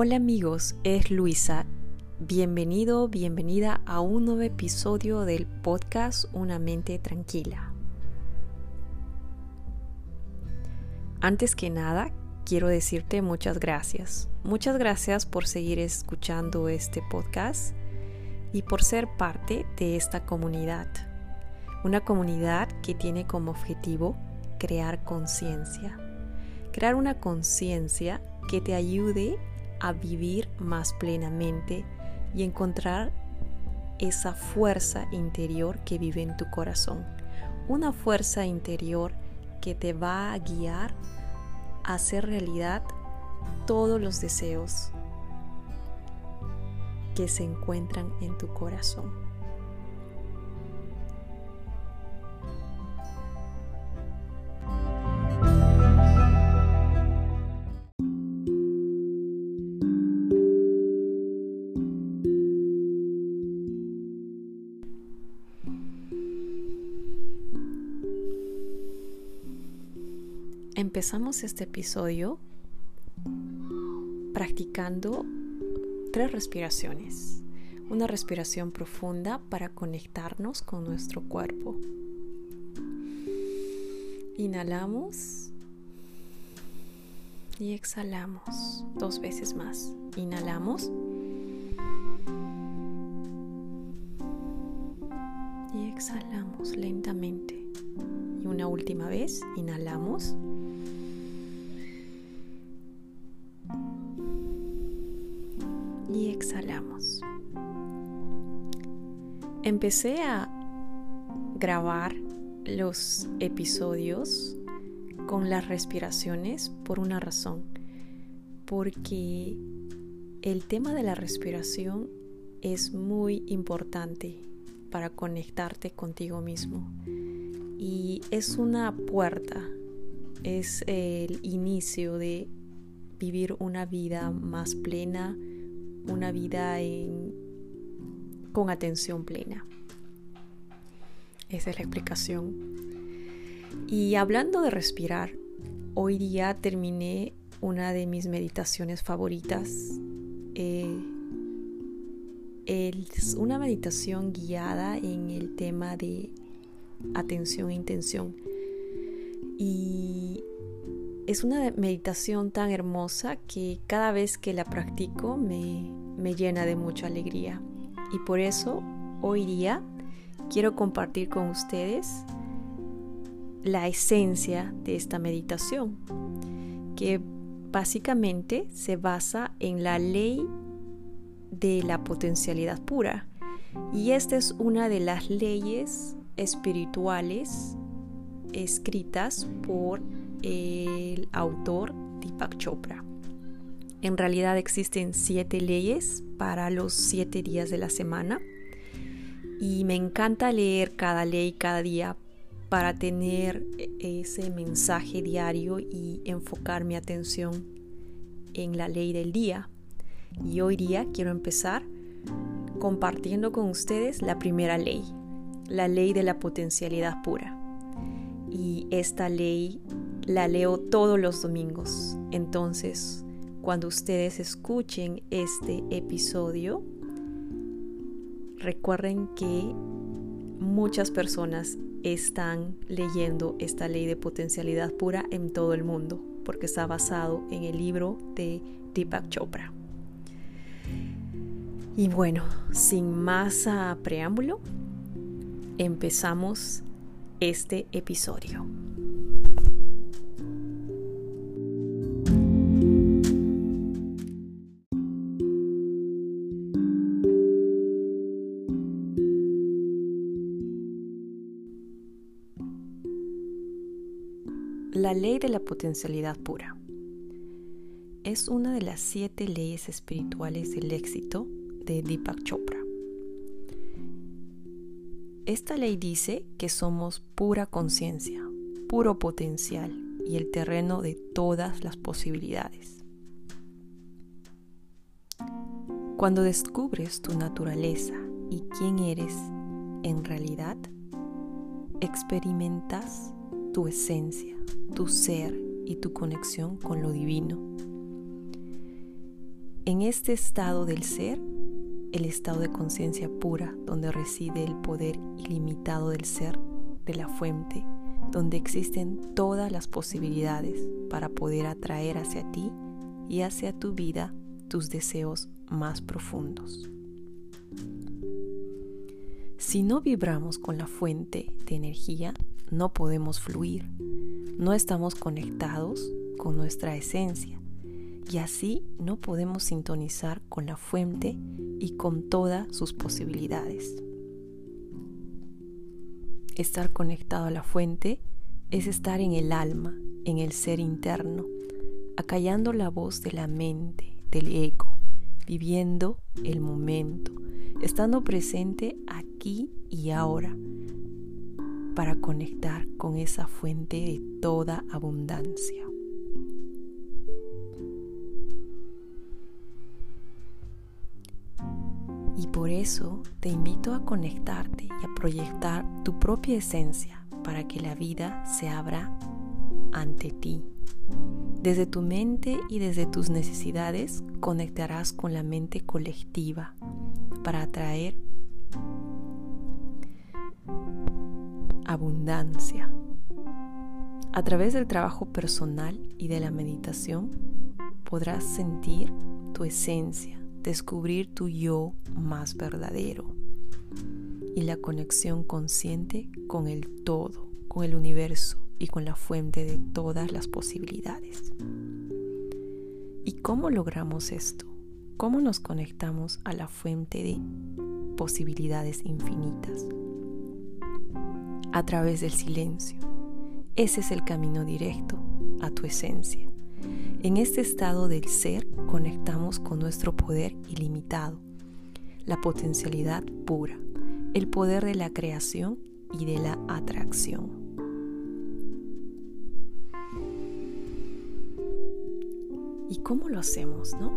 Hola amigos, es Luisa. Bienvenido, bienvenida a un nuevo episodio del podcast Una mente tranquila. Antes que nada, quiero decirte muchas gracias. Muchas gracias por seguir escuchando este podcast y por ser parte de esta comunidad. Una comunidad que tiene como objetivo crear conciencia. Crear una conciencia que te ayude a vivir más plenamente y encontrar esa fuerza interior que vive en tu corazón. Una fuerza interior que te va a guiar a hacer realidad todos los deseos que se encuentran en tu corazón. Empezamos este episodio practicando tres respiraciones. Una respiración profunda para conectarnos con nuestro cuerpo. Inhalamos y exhalamos dos veces más. Inhalamos y exhalamos lentamente. Y una última vez, inhalamos exhalamos. Empecé a grabar los episodios con las respiraciones por una razón, porque el tema de la respiración es muy importante para conectarte contigo mismo y es una puerta, es el inicio de vivir una vida más plena, una vida con atención plena. Esa es la explicación. Y hablando de respirar, hoy día terminé una de mis meditaciones favoritas. Eh, es una meditación guiada en el tema de atención e intención. Y es una meditación tan hermosa que cada vez que la practico me, me llena de mucha alegría. Y por eso hoy día quiero compartir con ustedes la esencia de esta meditación, que básicamente se basa en la ley de la potencialidad pura. Y esta es una de las leyes espirituales escritas por el autor Deepak Chopra. En realidad existen siete leyes para los siete días de la semana y me encanta leer cada ley cada día para tener ese mensaje diario y enfocar mi atención en la ley del día. Y hoy día quiero empezar compartiendo con ustedes la primera ley, la ley de la potencialidad pura. Y esta ley la leo todos los domingos. Entonces, cuando ustedes escuchen este episodio, recuerden que muchas personas están leyendo esta ley de potencialidad pura en todo el mundo, porque está basado en el libro de Deepak Chopra. Y bueno, sin más preámbulo, empezamos este episodio. La ley de la potencialidad pura es una de las siete leyes espirituales del éxito de Deepak Chopra. Esta ley dice que somos pura conciencia, puro potencial y el terreno de todas las posibilidades. Cuando descubres tu naturaleza y quién eres en realidad, experimentas tu esencia, tu ser y tu conexión con lo divino. En este estado del ser, el estado de conciencia pura, donde reside el poder ilimitado del ser, de la fuente, donde existen todas las posibilidades para poder atraer hacia ti y hacia tu vida tus deseos más profundos. Si no vibramos con la fuente de energía, no podemos fluir, no estamos conectados con nuestra esencia y así no podemos sintonizar con la fuente y con todas sus posibilidades. Estar conectado a la fuente es estar en el alma, en el ser interno, acallando la voz de la mente, del ego, viviendo el momento, estando presente aquí y ahora para conectar con esa fuente de toda abundancia. Y por eso te invito a conectarte y a proyectar tu propia esencia para que la vida se abra ante ti. Desde tu mente y desde tus necesidades conectarás con la mente colectiva para atraer abundancia. A través del trabajo personal y de la meditación podrás sentir tu esencia, descubrir tu yo más verdadero y la conexión consciente con el todo, con el universo y con la fuente de todas las posibilidades. ¿Y cómo logramos esto? ¿Cómo nos conectamos a la fuente de posibilidades infinitas? A través del silencio. Ese es el camino directo a tu esencia. En este estado del ser conectamos con nuestro poder ilimitado, la potencialidad pura, el poder de la creación y de la atracción. ¿Y cómo lo hacemos, no?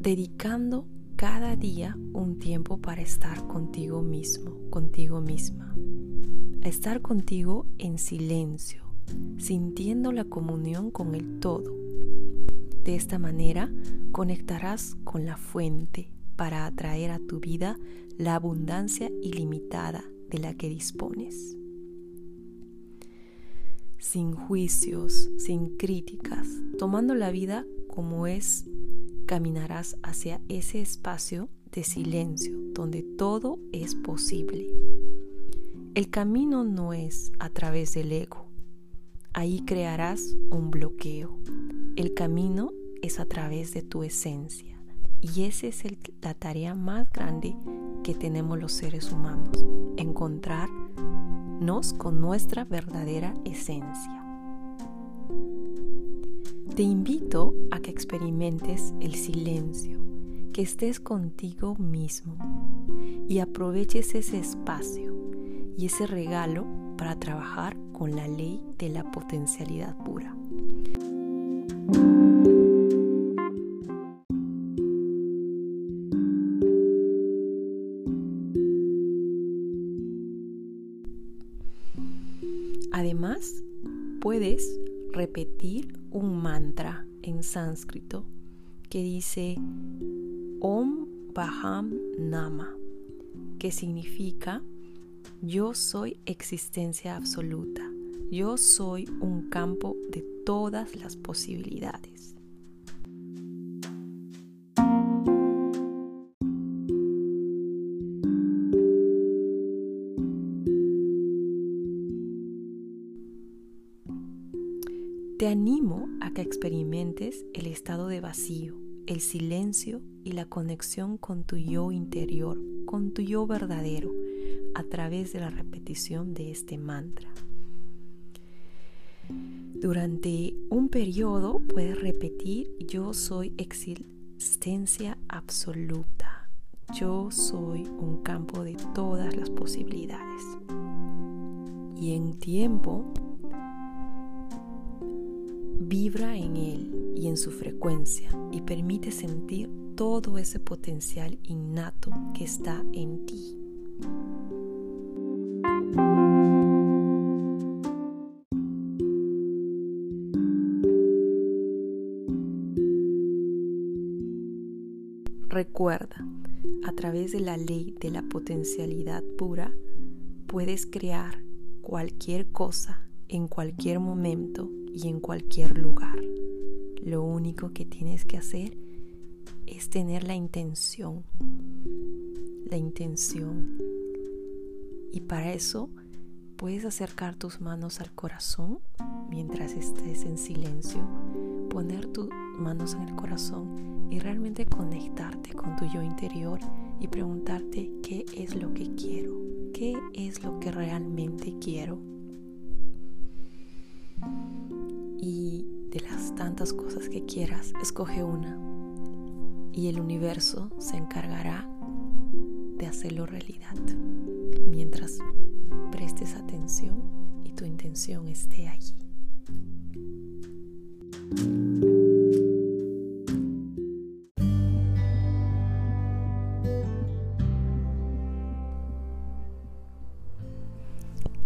Dedicando cada día un tiempo para estar contigo mismo, contigo misma. estar contigo en silencio, sintiendo la comunión con el todo. De esta manera conectarás con la fuente para atraer a tu vida la abundancia ilimitada de la que dispones. Sin juicios, sin críticas, tomando la vida como es, caminarás hacia ese espacio de silencio donde todo es posible. El camino no es a través del ego, ahí crearás un bloqueo. El camino es a través de tu esencia. Y esa es la tarea más grande que tenemos los seres humanos, encontrarnos con nuestra verdadera esencia. Te invito a que experimentes el silencio, que estés contigo mismo y aproveches ese espacio y ese regalo para trabajar con la ley de la potencialidad pura. Sánscrito que dice Om Baham Nama, que significa yo soy existencia absoluta. Yo soy un campo de todas las posibilidades. Te animo a que experimentes el estado de vacío, el silencio y la conexión con tu yo interior, con tu yo verdadero a través de la repetición de este mantra. Durante un periodo puedes repetir yo soy existencia absoluta. Yo soy un campo de todas las posibilidades. Y en tiempo vibra en él y en su frecuencia y permite sentir todo ese potencial innato que está en ti. Recuerda, a través de la ley de la potencialidad pura, puedes crear cualquier cosa en cualquier momento y en cualquier lugar. Lo único que tienes que hacer es tener la intención. La intención. Y para eso puedes acercar tus manos al corazón mientras estés en silencio, poner tus manos en el corazón y realmente conectarte con tu yo interior y preguntarte qué es lo que quiero, qué es lo que realmente quiero. De las tantas cosas que quieras, escoge una y el universo se encargará de hacerlo realidad mientras prestes atención y tu intención esté allí.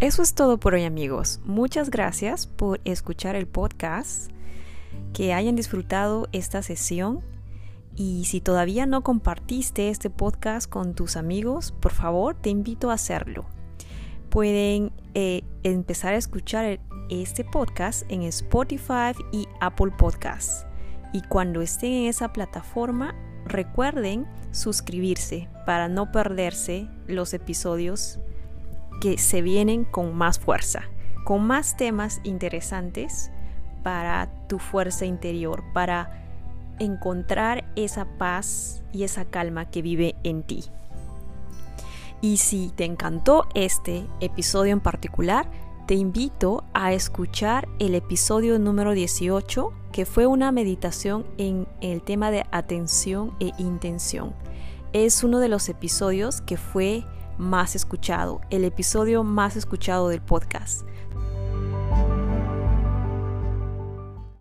Eso es todo por hoy amigos. Muchas gracias por escuchar el podcast, que hayan disfrutado esta sesión y si todavía no compartiste este podcast con tus amigos, por favor te invito a hacerlo. Pueden eh, empezar a escuchar este podcast en Spotify y Apple Podcasts. Y cuando estén en esa plataforma, recuerden suscribirse para no perderse los episodios que se vienen con más fuerza, con más temas interesantes para tu fuerza interior, para encontrar esa paz y esa calma que vive en ti. Y si te encantó este episodio en particular, te invito a escuchar el episodio número 18, que fue una meditación en el tema de atención e intención. Es uno de los episodios que fue más escuchado, el episodio más escuchado del podcast.